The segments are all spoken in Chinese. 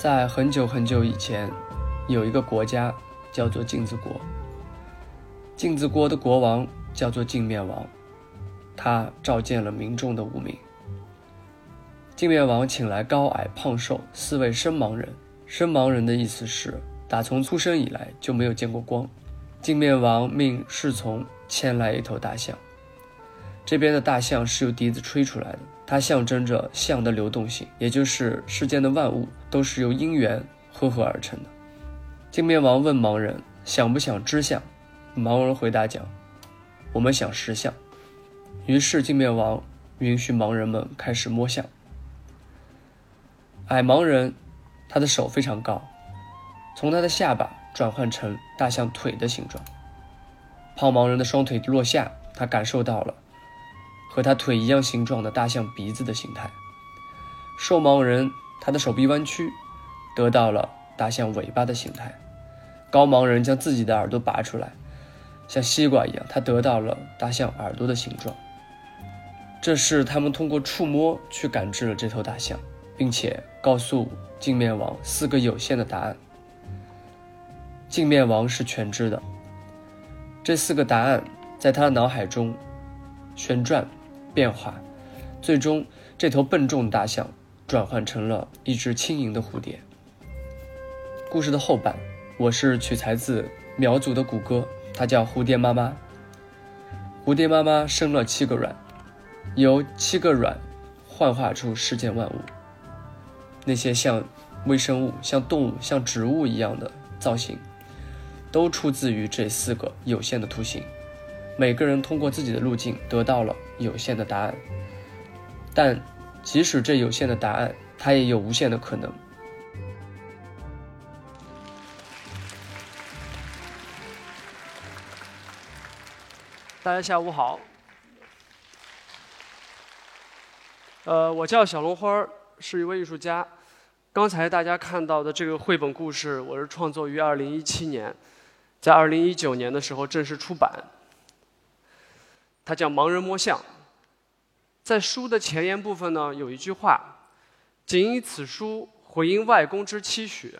在很久很久以前，有一个国家叫做镜子国。镜子国的国王叫做镜面王，他召见了民众的无名。镜面王请来高矮胖瘦四位身盲人，身盲人的意思是打从出生以来就没有见过光。镜面王命侍从牵来一头大象，这边的大象是由笛子吹出来的，它象征着象的流动性，也就是世间的万物都是由因缘合合而成的。镜面王问盲人想不想知相，盲人回答讲：“我们想识相。”于是镜面王允许盲人们开始摸象。矮盲人，他的手非常高，从他的下巴。转换成大象腿的形状。胖盲人的双腿落下，他感受到了和他腿一样形状的大象鼻子的形态。瘦盲人他的手臂弯曲，得到了大象尾巴的形态。高盲人将自己的耳朵拔出来，像西瓜一样，他得到了大象耳朵的形状。这是他们通过触摸去感知了这头大象，并且告诉镜面王四个有限的答案。镜面王是全知的，这四个答案在他的脑海中旋转变化，最终这头笨重大象转换成了一只轻盈的蝴蝶。故事的后半，我是取材自苗族的古歌，它叫《蝴蝶妈妈》。蝴蝶妈妈生了七个卵，由七个卵幻化出世间万物，那些像微生物、像动物、像植物一样的造型。都出自于这四个有限的图形，每个人通过自己的路径得到了有限的答案，但即使这有限的答案，它也有无限的可能。大家下午好，呃，我叫小龙花，是一位艺术家。刚才大家看到的这个绘本故事，我是创作于二零一七年。在二零一九年的时候正式出版，它叫《盲人摸象》。在书的前言部分呢，有一句话：“仅以此书回应外公之期许。”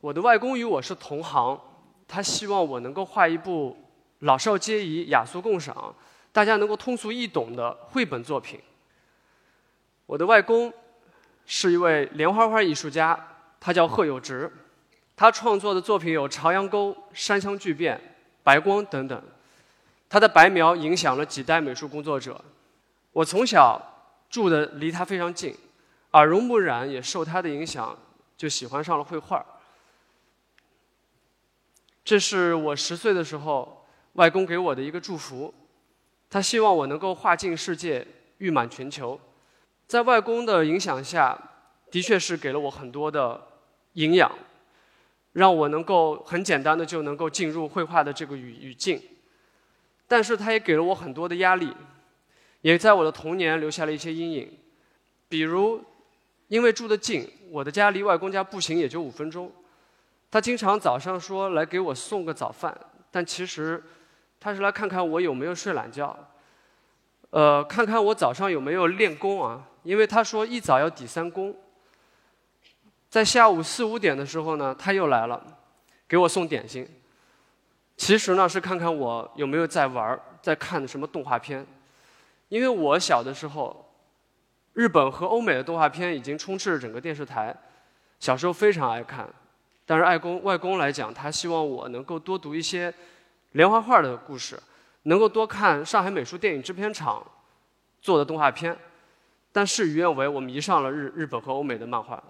我的外公与我是同行，他希望我能够画一部老少皆宜、雅俗共赏、大家能够通俗易懂的绘本作品。我的外公是一位连环画艺术家，他叫贺有直。他创作的作品有《朝阳沟》《山乡巨变》《白光》等等，他的白描影响了几代美术工作者。我从小住的离他非常近，耳濡目染，也受他的影响，就喜欢上了绘画。这是我十岁的时候，外公给我的一个祝福，他希望我能够画尽世界，誉满全球。在外公的影响下，的确是给了我很多的营养。让我能够很简单的就能够进入绘画的这个语语境，但是他也给了我很多的压力，也在我的童年留下了一些阴影。比如，因为住得近，我的家离外公家步行也就五分钟，他经常早上说来给我送个早饭，但其实他是来看看我有没有睡懒觉，呃，看看我早上有没有练功啊，因为他说一早要抵三功。在下午四五点的时候呢，他又来了，给我送点心。其实呢，是看看我有没有在玩在看什么动画片。因为我小的时候，日本和欧美的动画片已经充斥着整个电视台，小时候非常爱看。但是外公外公来讲，他希望我能够多读一些连环画的故事，能够多看上海美术电影制片厂做的动画片。但事与愿违，我迷上了日日本和欧美的漫画。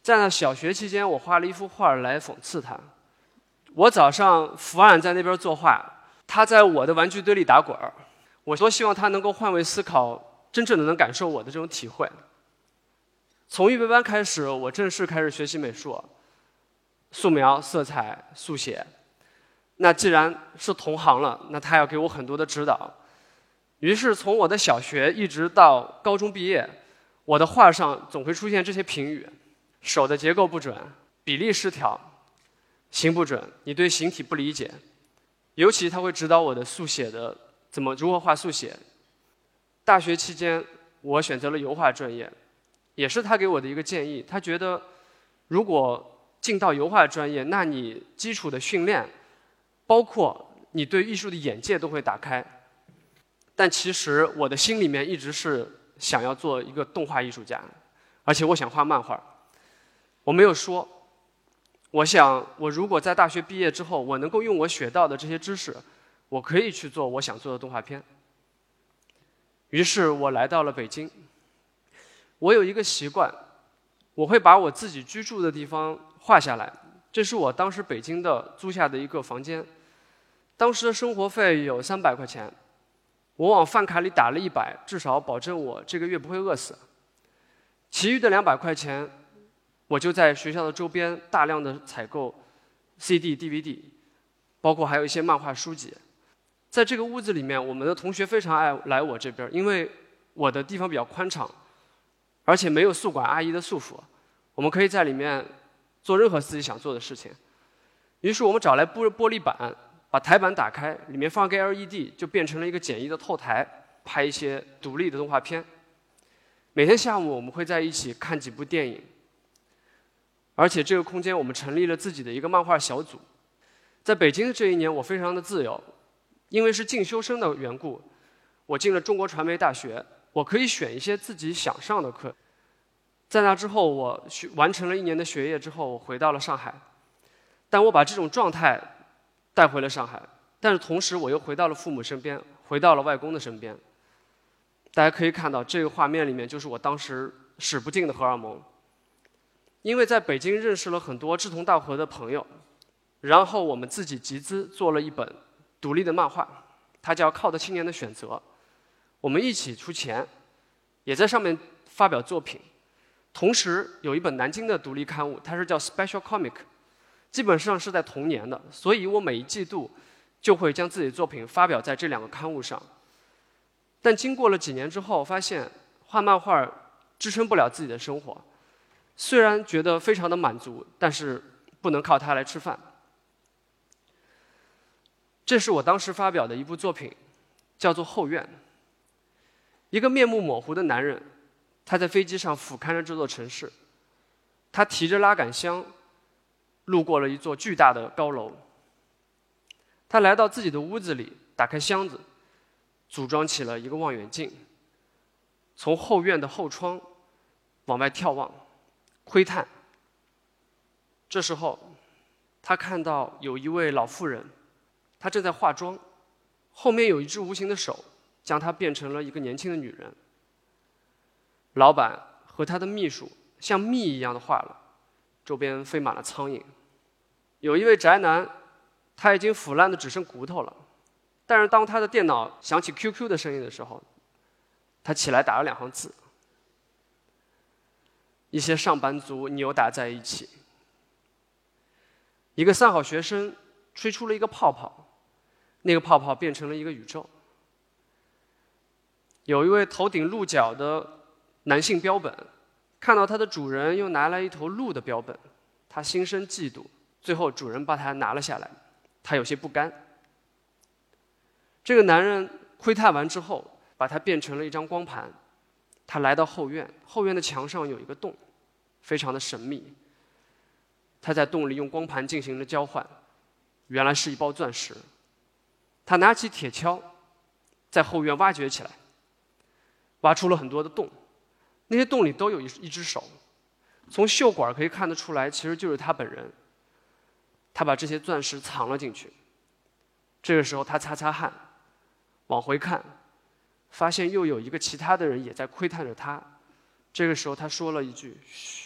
在那小学期间，我画了一幅画来讽刺他。我早上伏案在那边作画，他在我的玩具堆里打滚儿。我多希望他能够换位思考，真正的能感受我的这种体会。从预备班开始，我正式开始学习美术，素描、色彩、速写。那既然是同行了，那他要给我很多的指导。于是从我的小学一直到高中毕业，我的画上总会出现这些评语。手的结构不准，比例失调，形不准，你对形体不理解。尤其他会指导我的速写的怎么如何画速写。大学期间，我选择了油画专业，也是他给我的一个建议。他觉得，如果进到油画专业，那你基础的训练，包括你对艺术的眼界都会打开。但其实我的心里面一直是想要做一个动画艺术家，而且我想画漫画。我没有说，我想我如果在大学毕业之后，我能够用我学到的这些知识，我可以去做我想做的动画片。于是我来到了北京。我有一个习惯，我会把我自己居住的地方画下来。这是我当时北京的租下的一个房间，当时的生活费有三百块钱，我往饭卡里打了一百，至少保证我这个月不会饿死。其余的两百块钱，我就在学校的周边大量的采购 CD、DVD，包括还有一些漫画书籍。在这个屋子里面，我们的同学非常爱来我这边，因为我的地方比较宽敞。而且没有宿管阿姨的束缚，我们可以在里面做任何自己想做的事情。于是我们找来玻玻璃板，把台板打开，里面放个 LED，就变成了一个简易的透台，拍一些独立的动画片。每天下午我们会在一起看几部电影。而且这个空间我们成立了自己的一个漫画小组。在北京的这一年，我非常的自由，因为是进修生的缘故，我进了中国传媒大学。我可以选一些自己想上的课，在那之后，我学完成了一年的学业之后，我回到了上海。但我把这种状态带回了上海，但是同时我又回到了父母身边，回到了外公的身边。大家可以看到，这个画面里面就是我当时使不尽的荷尔蒙。因为在北京认识了很多志同道合的朋友，然后我们自己集资做了一本独立的漫画，它叫《靠的青年的选择》。我们一起出钱，也在上面发表作品。同时有一本南京的独立刊物，它是叫《Special Comic》，基本上是在同年的。所以我每一季度就会将自己的作品发表在这两个刊物上。但经过了几年之后，发现画漫画支撑不了自己的生活。虽然觉得非常的满足，但是不能靠它来吃饭。这是我当时发表的一部作品，叫做《后院》。一个面目模糊的男人，他在飞机上俯瞰着这座城市。他提着拉杆箱，路过了一座巨大的高楼。他来到自己的屋子里，打开箱子，组装起了一个望远镜。从后院的后窗往外眺望，窥探。这时候，他看到有一位老妇人，她正在化妆，后面有一只无形的手。将她变成了一个年轻的女人。老板和他的秘书像蜜一样的化了，周边飞满了苍蝇。有一位宅男，他已经腐烂的只剩骨头了，但是当他的电脑响起 QQ 的声音的时候，他起来打了两行字。一些上班族扭打在一起。一个三好学生吹出了一个泡泡，那个泡泡变成了一个宇宙。有一位头顶鹿角的男性标本，看到它的主人又拿来一头鹿的标本，他心生嫉妒。最后主人把它拿了下来，他有些不甘。这个男人窥探完之后，把它变成了一张光盘。他来到后院，后院的墙上有一个洞，非常的神秘。他在洞里用光盘进行了交换，原来是一包钻石。他拿起铁锹，在后院挖掘起来。挖出了很多的洞，那些洞里都有一一只手，从袖管可以看得出来，其实就是他本人。他把这些钻石藏了进去。这个时候，他擦擦汗，往回看，发现又有一个其他的人也在窥探着他。这个时候，他说了一句：“嘘。”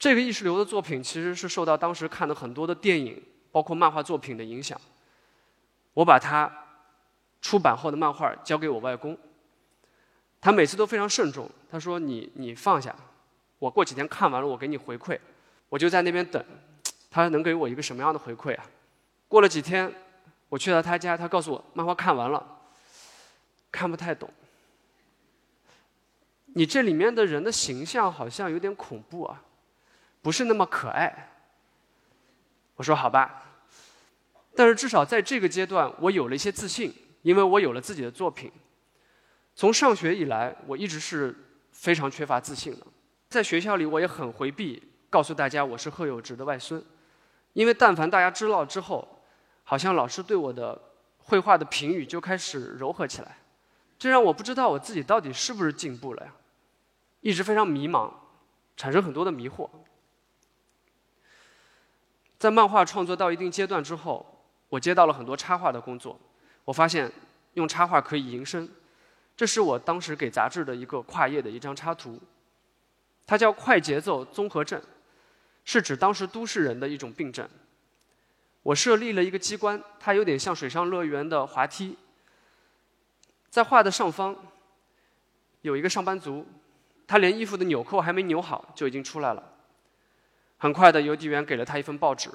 这个意识流的作品其实是受到当时看的很多的电影，包括漫画作品的影响。我把他出版后的漫画交给我外公。他每次都非常慎重。他说：“你你放下，我过几天看完了，我给你回馈。”我就在那边等，他能给我一个什么样的回馈啊？过了几天，我去到他家，他告诉我漫画看完了，看不太懂。你这里面的人的形象好像有点恐怖啊，不是那么可爱。我说好吧，但是至少在这个阶段，我有了一些自信，因为我有了自己的作品。从上学以来，我一直是非常缺乏自信的。在学校里，我也很回避告诉大家我是贺有直的外孙，因为但凡大家知道之后，好像老师对我的绘画的评语就开始柔和起来，这让我不知道我自己到底是不是进步了呀，一直非常迷茫，产生很多的迷惑。在漫画创作到一定阶段之后，我接到了很多插画的工作，我发现用插画可以营生，这是我当时给杂志的一个跨页的一张插图。它叫快节奏综合症，是指当时都市人的一种病症。我设立了一个机关，它有点像水上乐园的滑梯。在画的上方有一个上班族，他连衣服的纽扣还没扭好就已经出来了。很快的，邮递员给了他一份报纸，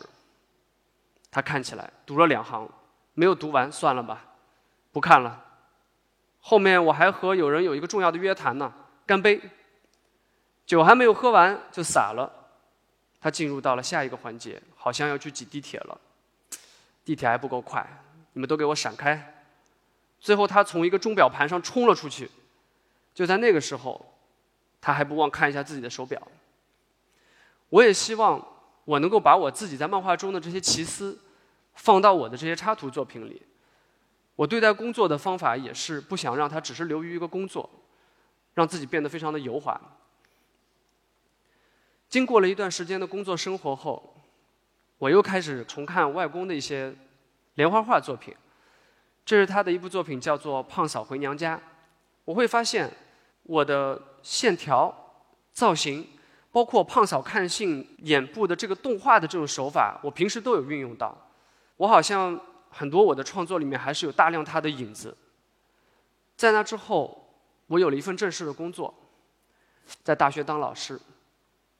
他看起来读了两行，没有读完，算了吧，不看了。后面我还和有人有一个重要的约谈呢，干杯。酒还没有喝完就洒了，他进入到了下一个环节，好像要去挤地铁了。地铁还不够快，你们都给我闪开！最后他从一个钟表盘上冲了出去。就在那个时候，他还不忘看一下自己的手表。我也希望我能够把我自己在漫画中的这些奇思，放到我的这些插图作品里。我对待工作的方法也是不想让它只是流于一个工作，让自己变得非常的油滑。经过了一段时间的工作生活后，我又开始重看外公的一些连环画作品。这是他的一部作品，叫做《胖嫂回娘家》。我会发现，我的线条、造型，包括胖嫂看信眼部的这个动画的这种手法，我平时都有运用到。我好像很多我的创作里面还是有大量他的影子。在那之后，我有了一份正式的工作，在大学当老师。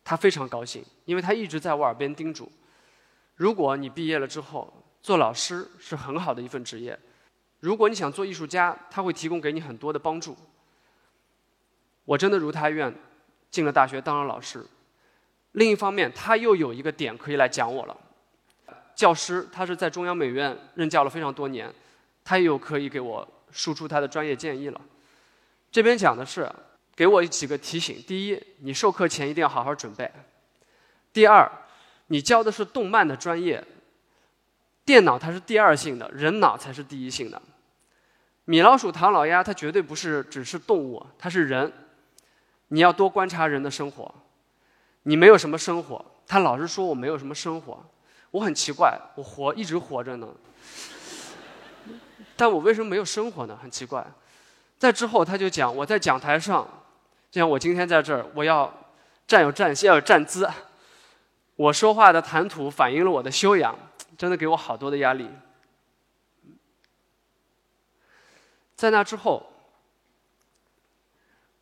他非常高兴，因为他一直在我耳边叮嘱：如果你毕业了之后做老师是很好的一份职业，如果你想做艺术家，他会提供给你很多的帮助。我真的如他愿，进了大学当了老师。另一方面，他又有一个点可以来讲我了。教师他是在中央美院任教了非常多年，他又可以给我输出他的专业建议了。这边讲的是。给我几个提醒：第一，你授课前一定要好好准备；第二，你教的是动漫的专业，电脑它是第二性的，人脑才是第一性的。米老鼠、唐老鸭，它绝对不是只是动物，它是人。你要多观察人的生活。你没有什么生活，他老是说我没有什么生活，我很奇怪，我活一直活着呢，但我为什么没有生活呢？很奇怪。在之后，他就讲我在讲台上。就像我今天在这儿，我要站有站要有站姿，我说话的谈吐反映了我的修养，真的给我好多的压力。在那之后，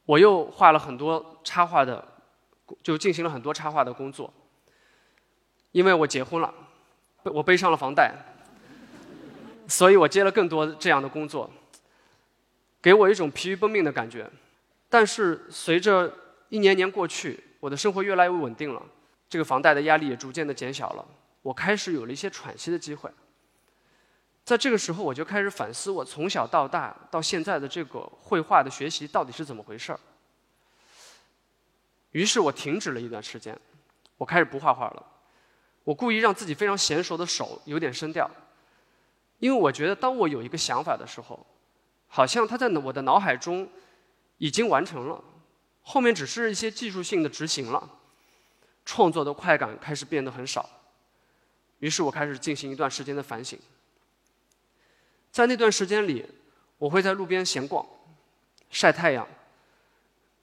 我又画了很多插画的，就进行了很多插画的工作。因为我结婚了，我背上了房贷，所以我接了更多这样的工作，给我一种疲于奔命的感觉。但是随着一年年过去，我的生活越来越稳定了，这个房贷的压力也逐渐的减小了，我开始有了一些喘息的机会。在这个时候，我就开始反思我从小到大到现在的这个绘画的学习到底是怎么回事儿。于是我停止了一段时间，我开始不画画了。我故意让自己非常娴熟的手有点声调，因为我觉得当我有一个想法的时候，好像它在我的脑海中。已经完成了，后面只是一些技术性的执行了，创作的快感开始变得很少。于是我开始进行一段时间的反省。在那段时间里，我会在路边闲逛，晒太阳，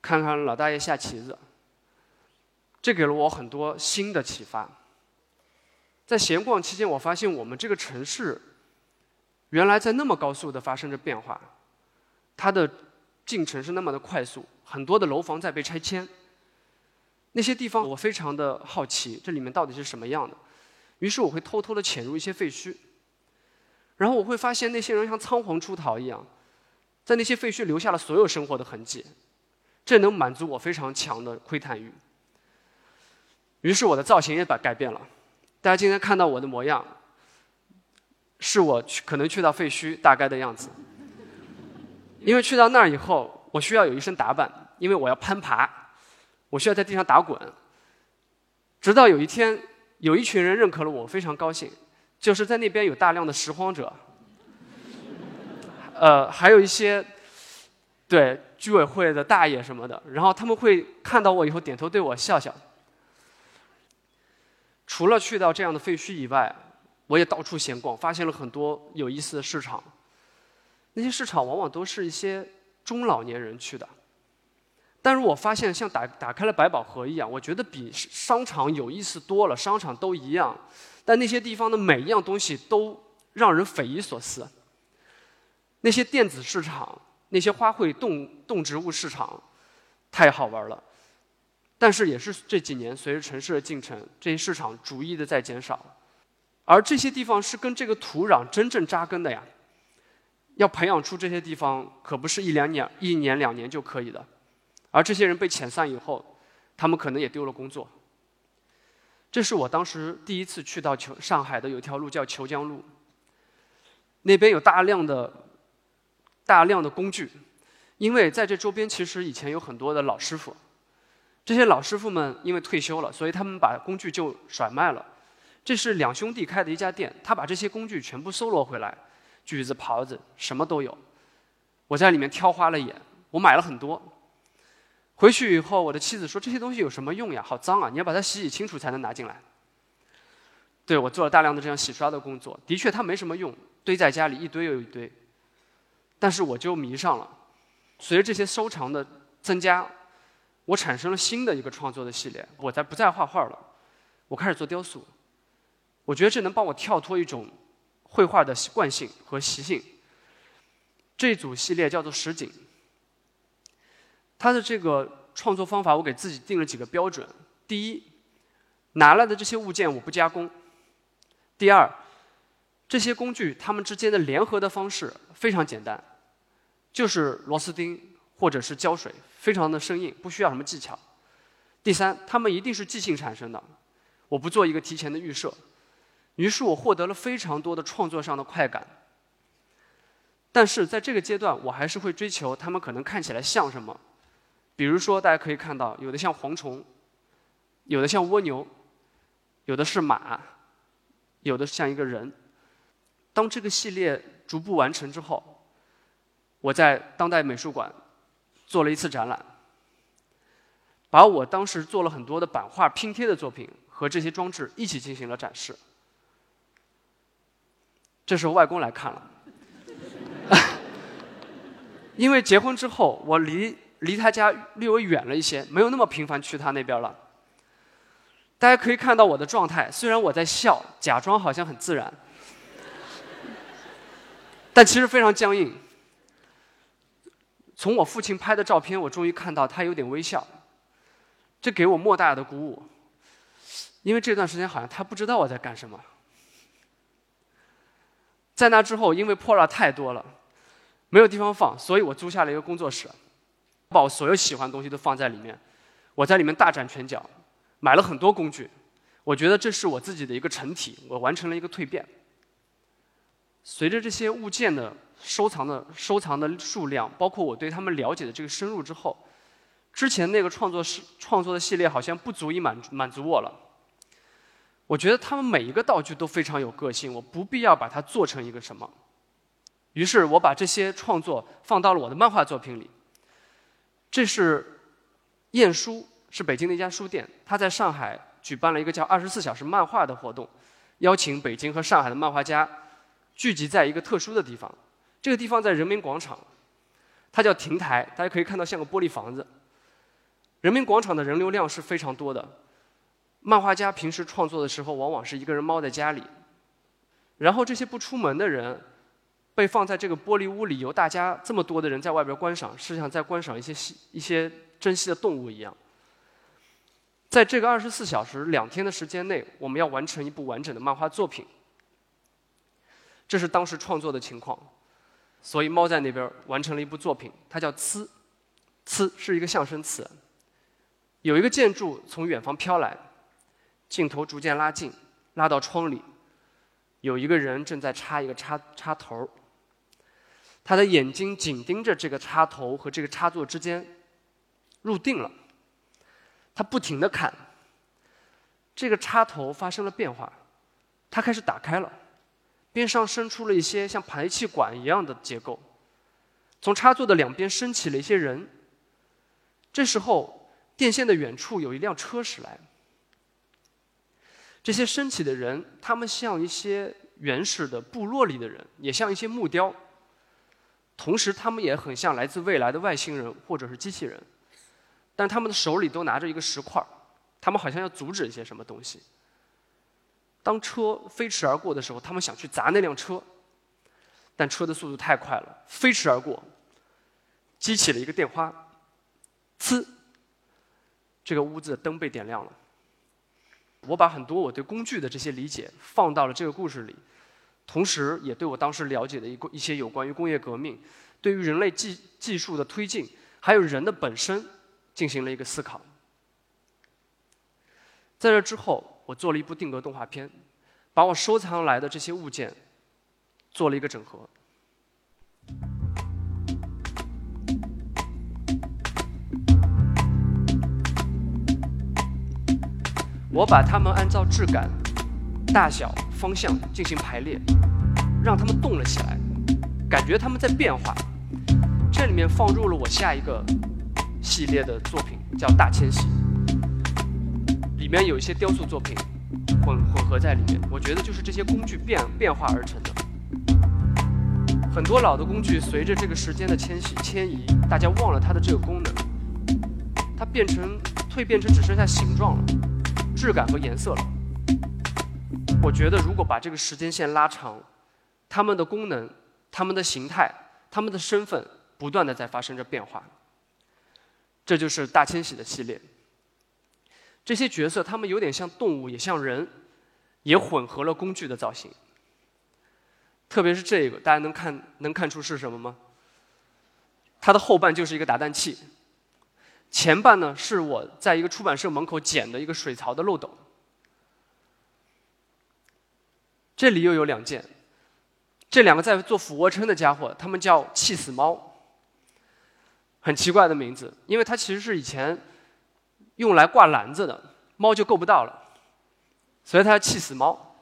看看老大爷下棋子。这给了我很多新的启发。在闲逛期间，我发现我们这个城市，原来在那么高速的发生着变化，它的。进程是那么的快速，很多的楼房在被拆迁。那些地方我非常的好奇，这里面到底是什么样的？于是我会偷偷的潜入一些废墟，然后我会发现那些人像仓皇出逃一样，在那些废墟留下了所有生活的痕迹，这能满足我非常强的窥探欲。于是我的造型也把改变了，大家今天看到我的模样，是我去可能去到废墟大概的样子。因为去到那儿以后，我需要有一身打扮，因为我要攀爬，我需要在地上打滚。直到有一天，有一群人认可了我，非常高兴。就是在那边有大量的拾荒者，呃，还有一些对居委会的大爷什么的，然后他们会看到我以后点头对我笑笑。除了去到这样的废墟以外，我也到处闲逛，发现了很多有意思的市场。那些市场往往都是一些中老年人去的，但是我发现像打打开了百宝盒一样，我觉得比商场有意思多了。商场都一样。但那些地方的每一样东西都让人匪夷所思。那些电子市场，那些花卉动动植物市场，太好玩了。但是也是这几年随着城市的进程，这些市场逐一的在减少。而这些地方是跟这个土壤真正扎根的呀。要培养出这些地方，可不是一两年、一年两年就可以的。而这些人被遣散以后，他们可能也丢了工作。这是我当时第一次去到求上海的有一条路叫虬江路，那边有大量的大量的工具，因为在这周边其实以前有很多的老师傅，这些老师傅们因为退休了，所以他们把工具就甩卖了。这是两兄弟开的一家店，他把这些工具全部搜罗回来，锯子、刨子什么都有。我在里面挑花了眼，我买了很多。回去以后，我的妻子说：“这些东西有什么用呀？好脏啊！你要把它洗洗清楚才能拿进来。”对我做了大量的这样洗刷的工作，的确它没什么用，堆在家里一堆又一堆。但是我就迷上了。随着这些收藏的增加，我产生了新的一个创作的系列。我再不再画画了，我开始做雕塑。我觉得这能帮我跳脱一种绘画的习惯性和习性。这组系列叫做实景。它的这个创作方法，我给自己定了几个标准：第一，拿来的这些物件我不加工；第二，这些工具它们之间的联合的方式非常简单，就是螺丝钉或者是胶水，非常的生硬，不需要什么技巧；第三，它们一定是即兴产生的，我不做一个提前的预设。于是我获得了非常多的创作上的快感。但是在这个阶段，我还是会追求它们可能看起来像什么。比如说，大家可以看到，有的像蝗虫，有的像蜗牛，有的是马，有的像一个人。当这个系列逐步完成之后，我在当代美术馆做了一次展览，把我当时做了很多的版画拼贴的作品和这些装置一起进行了展示。这时候外公来看了，因为结婚之后，我离。离他家略微远了一些，没有那么频繁去他那边了。大家可以看到我的状态，虽然我在笑，假装好像很自然，但其实非常僵硬。从我父亲拍的照片，我终于看到他有点微笑，这给我莫大的鼓舞。因为这段时间好像他不知道我在干什么。在那之后，因为破烂太多了，没有地方放，所以我租下了一个工作室。把我所有喜欢的东西都放在里面，我在里面大展拳脚，买了很多工具。我觉得这是我自己的一个成体，我完成了一个蜕变。随着这些物件的收藏的收藏的数量，包括我对他们了解的这个深入之后，之前那个创作是创作的系列好像不足以满满足我了。我觉得他们每一个道具都非常有个性，我不必要把它做成一个什么。于是我把这些创作放到了我的漫画作品里。这是晏书，是北京的一家书店。他在上海举办了一个叫“二十四小时漫画”的活动，邀请北京和上海的漫画家聚集在一个特殊的地方。这个地方在人民广场，它叫亭台，大家可以看到像个玻璃房子。人民广场的人流量是非常多的。漫画家平时创作的时候，往往是一个人猫在家里，然后这些不出门的人。被放在这个玻璃屋里，由大家这么多的人在外边观赏，是像在观赏一些细、一些珍稀的动物一样。在这个二十四小时、两天的时间内，我们要完成一部完整的漫画作品。这是当时创作的情况，所以猫在那边完成了一部作品，它叫“呲”，“呲”是一个象声词。有一个建筑从远方飘来，镜头逐渐拉近，拉到窗里，有一个人正在插一个插插头。他的眼睛紧盯着这个插头和这个插座之间，入定了。他不停的看，这个插头发生了变化，它开始打开了，边上伸出了一些像排气管一样的结构，从插座的两边升起了一些人。这时候，电线的远处有一辆车驶来，这些升起的人，他们像一些原始的部落里的人，也像一些木雕。同时，他们也很像来自未来的外星人或者是机器人，但他们的手里都拿着一个石块他们好像要阻止一些什么东西。当车飞驰而过的时候，他们想去砸那辆车，但车的速度太快了，飞驰而过，激起了一个电花，呲，这个屋子的灯被点亮了。我把很多我对工具的这些理解放到了这个故事里。同时，也对我当时了解的一个一些有关于工业革命，对于人类技技术的推进，还有人的本身，进行了一个思考。在这之后，我做了一部定格动画片，把我收藏来的这些物件做了一个整合。我把它们按照质感、大小。方向进行排列，让他们动了起来，感觉他们在变化。这里面放入了我下一个系列的作品，叫《大迁徙》，里面有一些雕塑作品混混合在里面。我觉得就是这些工具变变化而成的。很多老的工具随着这个时间的迁徙迁移，大家忘了它的这个功能，它变成蜕变成只剩下形状了，质感和颜色了。我觉得，如果把这个时间线拉长，他们的功能、他们的形态、他们的身份，不断的在发生着变化。这就是大迁徙的系列。这些角色，他们有点像动物，也像人，也混合了工具的造型。特别是这个，大家能看能看出是什么吗？它的后半就是一个打蛋器，前半呢是我在一个出版社门口捡的一个水槽的漏斗。这里又有两件，这两个在做俯卧撑的家伙，他们叫气死猫，很奇怪的名字，因为它其实是以前用来挂篮子的，猫就够不到了，所以它叫气死猫。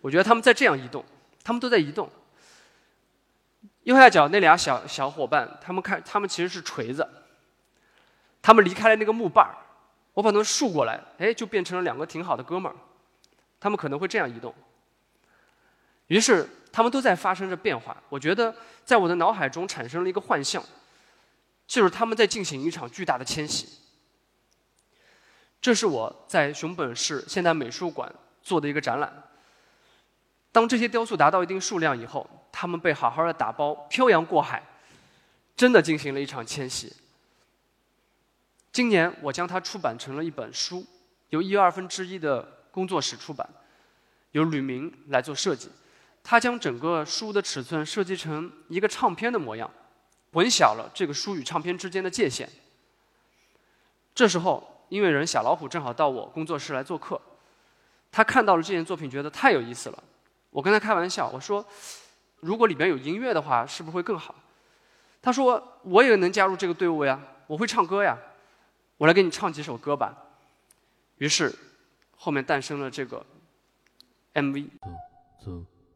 我觉得他们在这样移动，他们都在移动。右下角那俩小小伙伴，他们看，他们其实是锤子，他们离开了那个木把儿，我把它们竖过来，哎，就变成了两个挺好的哥们儿，他们可能会这样移动。于是，他们都在发生着变化。我觉得，在我的脑海中产生了一个幻象，就是他们在进行一场巨大的迁徙。这是我在熊本市现代美术馆做的一个展览。当这些雕塑达到一定数量以后，他们被好好的打包，漂洋过海，真的进行了一场迁徙。今年，我将它出版成了一本书，由一二分之一的工作室出版，由吕明来做设计。他将整个书的尺寸设计成一个唱片的模样，混淆了这个书与唱片之间的界限。这时候，音乐人小老虎正好到我工作室来做客，他看到了这件作品，觉得太有意思了。我跟他开玩笑，我说：“如果里面有音乐的话，是不是会更好？”他说：“我也能加入这个队伍呀，我会唱歌呀，我来给你唱几首歌吧。”于是，后面诞生了这个 MV。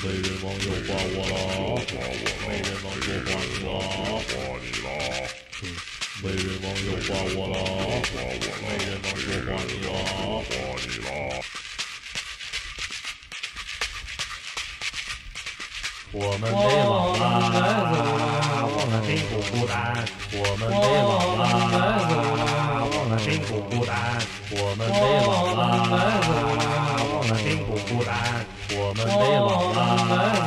美人王又挂我了没人能又话你了我美人王又挂我了没人王又话你了我们没老了啦我们并不孤单我们没老了啦我们并不孤单我们没老了啦们并不孤单，我们被忘了。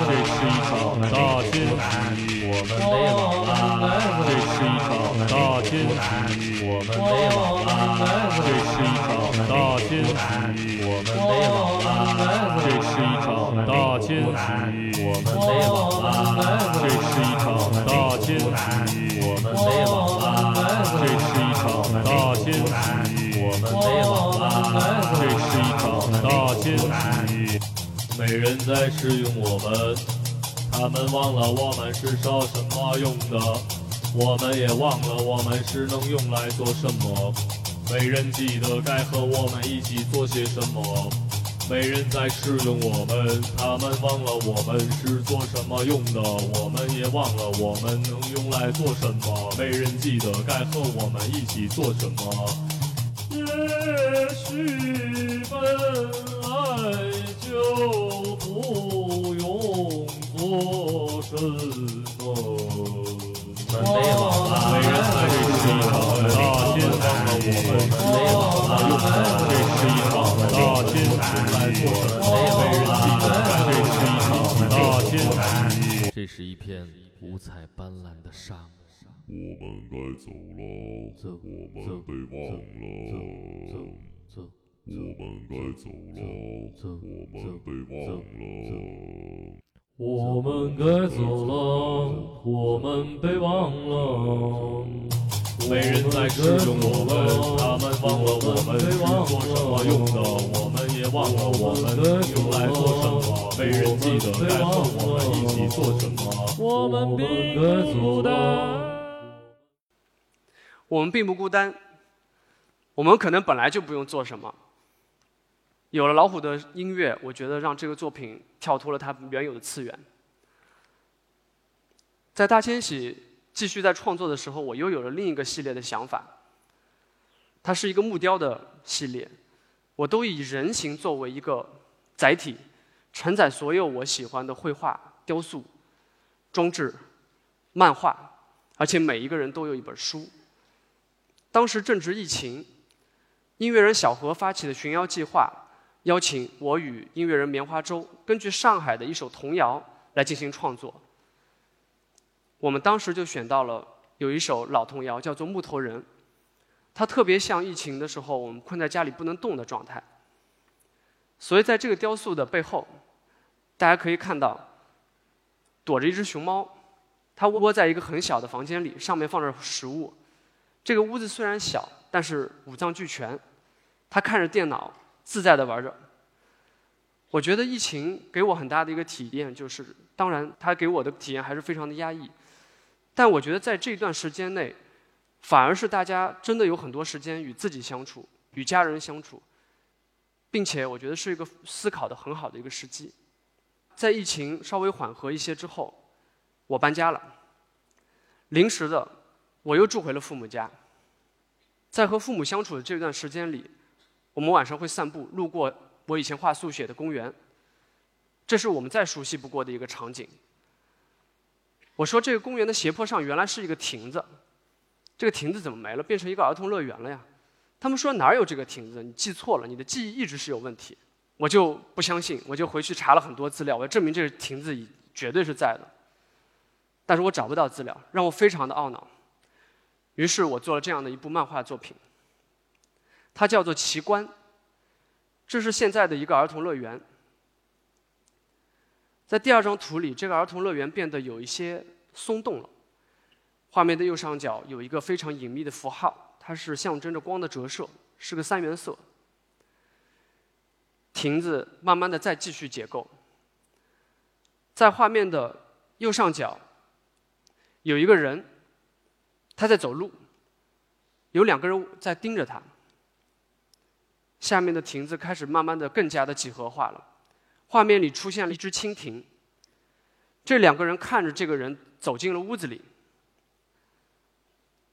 这是一场大奸细，我们被忘了。这是一场大奸细，我们被忘了。这是一场大奸细，我们被忘了。这是一场大奸细，我们被忘了。这是一场大奸细，我们被忘了。这是一场大奸细，没人在使用我们，他们忘了我们是烧什么用的，我们也忘了我们是能用来做什么。没人记得该和我们一起做些什么。没人在使用我们，他们忘了我们是做什么用的，我们也忘了我们能用来做什么。没人记得该和我们一起做什么。也许吧这是一，片五彩斑斓的沙漠。我们该走了，我们被忘了。我们该走了，我们被忘了。我们该走了，我们被忘了。没人在使用我们，他们忘了我们是做什么用的，我们也忘了我们用来做什么。没人记得该和我们一起做什么。我们并不孤单。我们并不孤单，我们可能本来就不用做什么。有了老虎的音乐，我觉得让这个作品跳脱了它原有的次元。在大千禧继续在创作的时候，我又有了另一个系列的想法。它是一个木雕的系列，我都以人形作为一个载体，承载所有我喜欢的绘画、雕塑、装置、漫画，而且每一个人都有一本书。当时正值疫情，音乐人小何发起的寻妖计划，邀请我与音乐人棉花洲根据上海的一首童谣来进行创作。我们当时就选到了有一首老童谣，叫做《木头人》，它特别像疫情的时候我们困在家里不能动的状态。所以在这个雕塑的背后，大家可以看到躲着一只熊猫，它窝在一个很小的房间里，上面放着食物。这个屋子虽然小，但是五脏俱全。它看着电脑，自在的玩着。我觉得疫情给我很大的一个体验，就是当然，它给我的体验还是非常的压抑。但我觉得在这段时间内，反而是大家真的有很多时间与自己相处，与家人相处，并且我觉得是一个思考的很好的一个时机。在疫情稍微缓和一些之后，我搬家了，临时的。我又住回了父母家。在和父母相处的这段时间里，我们晚上会散步，路过我以前画速写的公园。这是我们再熟悉不过的一个场景。我说这个公园的斜坡上原来是一个亭子，这个亭子怎么没了，变成一个儿童乐园了呀？他们说哪有这个亭子？你记错了，你的记忆一直是有问题。我就不相信，我就回去查了很多资料，我要证明这个亭子绝对是在的。但是我找不到资料，让我非常的懊恼。于是我做了这样的一部漫画作品，它叫做《奇观》，这是现在的一个儿童乐园。在第二张图里，这个儿童乐园变得有一些松动了。画面的右上角有一个非常隐秘的符号，它是象征着光的折射，是个三原色。亭子慢慢的再继续解构，在画面的右上角有一个人。他在走路，有两个人在盯着他。下面的亭子开始慢慢的更加的几何化了，画面里出现了一只蜻蜓。这两个人看着这个人走进了屋子里，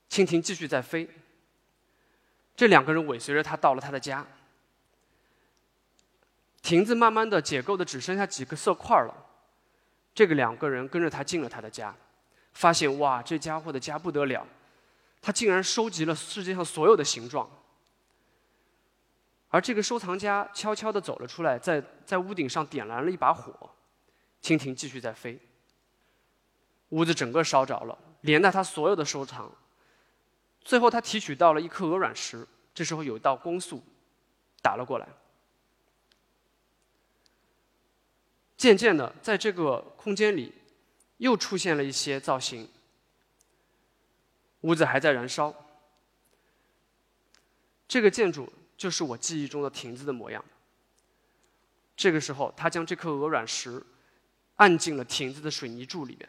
蜻蜓继续在飞。这两个人尾随着他到了他的家，亭子慢慢的解构的只剩下几个色块了。这个两个人跟着他进了他的家。发现哇，这家伙的家不得了，他竟然收集了世界上所有的形状，而这个收藏家悄悄地走了出来，在在屋顶上点燃了一把火，蜻蜓继续在飞。屋子整个烧着了，连带他所有的收藏。最后他提取到了一颗鹅卵石，这时候有一道光束打了过来。渐渐的，在这个空间里，又出现了一些造型。屋子还在燃烧，这个建筑就是我记忆中的亭子的模样。这个时候，他将这颗鹅卵石按进了亭子的水泥柱里面，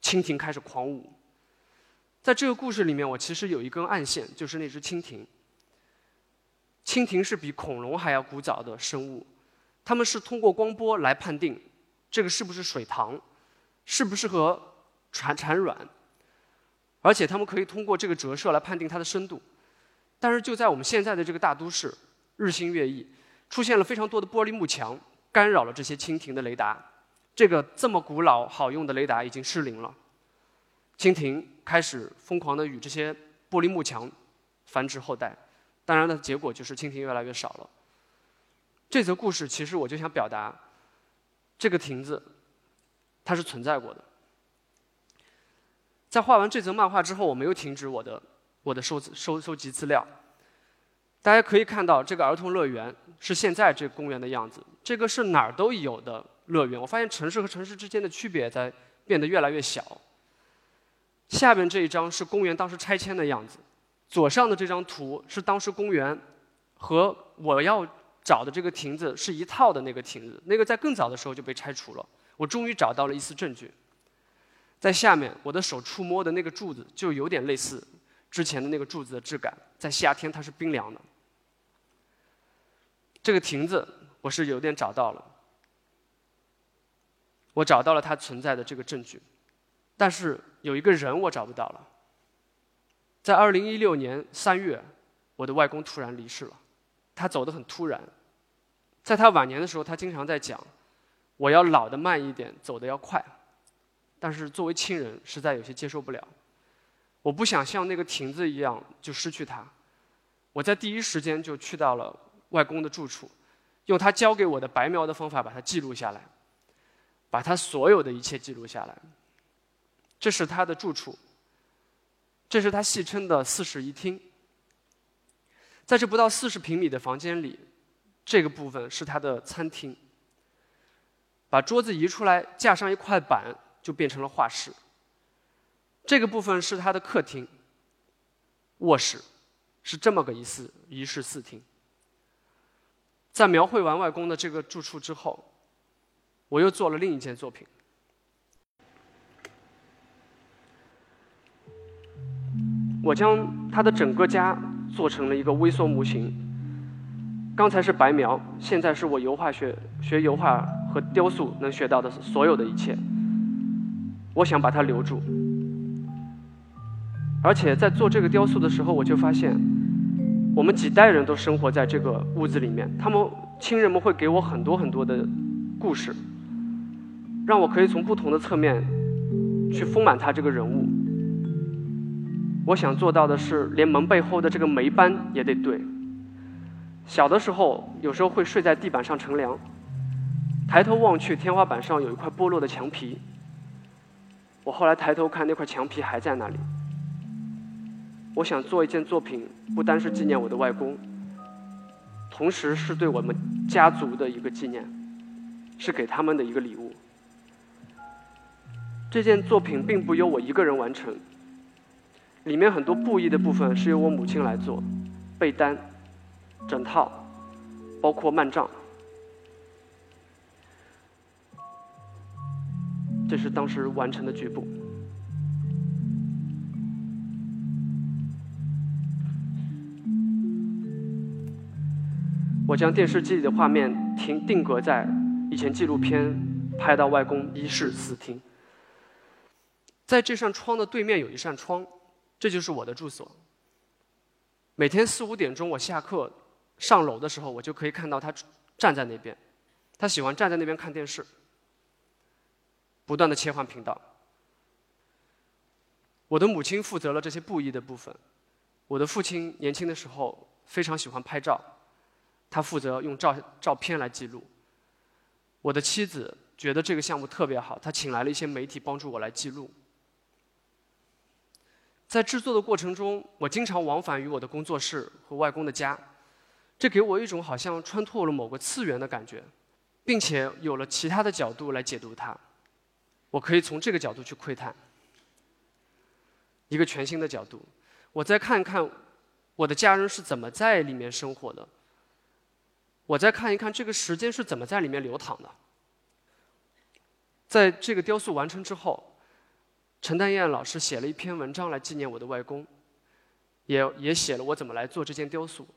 蜻蜓开始狂舞。在这个故事里面，我其实有一根暗线，就是那只蜻蜓。蜻蜓是比恐龙还要古早的生物，它们是通过光波来判定。这个是不是水塘？适不适合产产卵？而且它们可以通过这个折射来判定它的深度。但是就在我们现在的这个大都市，日新月异，出现了非常多的玻璃幕墙，干扰了这些蜻蜓的雷达。这个这么古老好用的雷达已经失灵了。蜻蜓开始疯狂地与这些玻璃幕墙繁殖后代，当然的结果就是蜻蜓越来越少了。这则故事其实我就想表达。这个亭子，它是存在过的。在画完这则漫画之后，我没有停止我的我的收收收集资料。大家可以看到，这个儿童乐园是现在这公园的样子。这个是哪儿都有的乐园。我发现城市和城市之间的区别在变得越来越小。下面这一张是公园当时拆迁的样子，左上的这张图是当时公园和我要。找的这个亭子是一套的那个亭子，那个在更早的时候就被拆除了。我终于找到了一丝证据。在下面，我的手触摸的那个柱子就有点类似之前的那个柱子的质感，在夏天它是冰凉的。这个亭子我是有点找到了，我找到了它存在的这个证据，但是有一个人我找不到了。在二零一六年三月，我的外公突然离世了。他走得很突然，在他晚年的时候，他经常在讲：“我要老得慢一点，走得要快。”但是作为亲人，实在有些接受不了。我不想像那个亭子一样就失去他。我在第一时间就去到了外公的住处，用他教给我的白描的方法把它记录下来，把他所有的一切记录下来。这是他的住处，这是他戏称的四室一厅。在这不到四十平米的房间里，这个部分是他的餐厅。把桌子移出来，架上一块板，就变成了画室。这个部分是他的客厅。卧室是这么个一室一室四厅。在描绘完外公的这个住处之后，我又做了另一件作品。我将他的整个家。做成了一个微缩模型。刚才是白描，现在是我油画学学油画和雕塑能学到的所有的一切。我想把它留住。而且在做这个雕塑的时候，我就发现，我们几代人都生活在这个屋子里面，他们亲人们会给我很多很多的故事，让我可以从不同的侧面去丰满他这个人物。我想做到的是，连门背后的这个霉斑也得对。小的时候，有时候会睡在地板上乘凉，抬头望去，天花板上有一块剥落的墙皮。我后来抬头看，那块墙皮还在那里。我想做一件作品，不单是纪念我的外公，同时是对我们家族的一个纪念，是给他们的一个礼物。这件作品并不由我一个人完成。里面很多布艺的部分是由我母亲来做，被单、枕套，包括幔帐。这是当时完成的局部。我将电视机里的画面停定格在以前纪录片拍到外公一室四厅，在这扇窗的对面有一扇窗。这就是我的住所。每天四五点钟，我下课上楼的时候，我就可以看到他站在那边。他喜欢站在那边看电视，不断的切换频道。我的母亲负责了这些布艺的部分。我的父亲年轻的时候非常喜欢拍照，他负责用照照片来记录。我的妻子觉得这个项目特别好，她请来了一些媒体帮助我来记录。在制作的过程中，我经常往返于我的工作室和外公的家，这给我一种好像穿透了某个次元的感觉，并且有了其他的角度来解读它。我可以从这个角度去窥探，一个全新的角度。我再看看我的家人是怎么在里面生活的，我再看一看这个时间是怎么在里面流淌的。在这个雕塑完成之后。陈丹燕老师写了一篇文章来纪念我的外公，也也写了我怎么来做这件雕塑。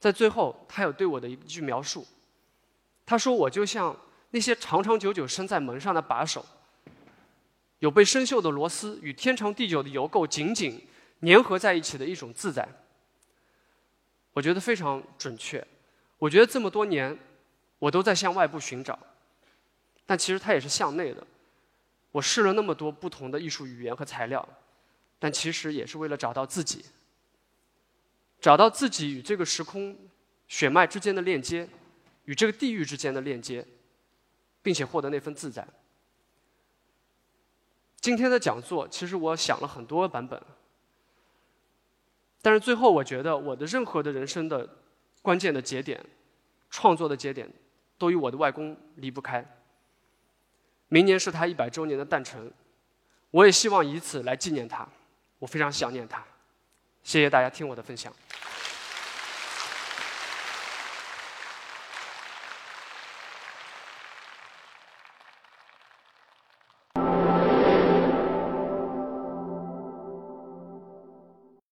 在最后，他有对我的一句描述，他说我就像那些长长久久伸在门上的把手，有被生锈的螺丝与天长地久的油垢紧紧粘合在一起的一种自在。我觉得非常准确。我觉得这么多年，我都在向外部寻找，但其实它也是向内的。我试了那么多不同的艺术语言和材料，但其实也是为了找到自己，找到自己与这个时空血脉之间的链接，与这个地域之间的链接，并且获得那份自在。今天的讲座，其实我想了很多版本，但是最后我觉得我的任何的人生的关键的节点、创作的节点，都与我的外公离不开。明年是他一百周年的诞辰，我也希望以此来纪念他，我非常想念他。谢谢大家听我的分享。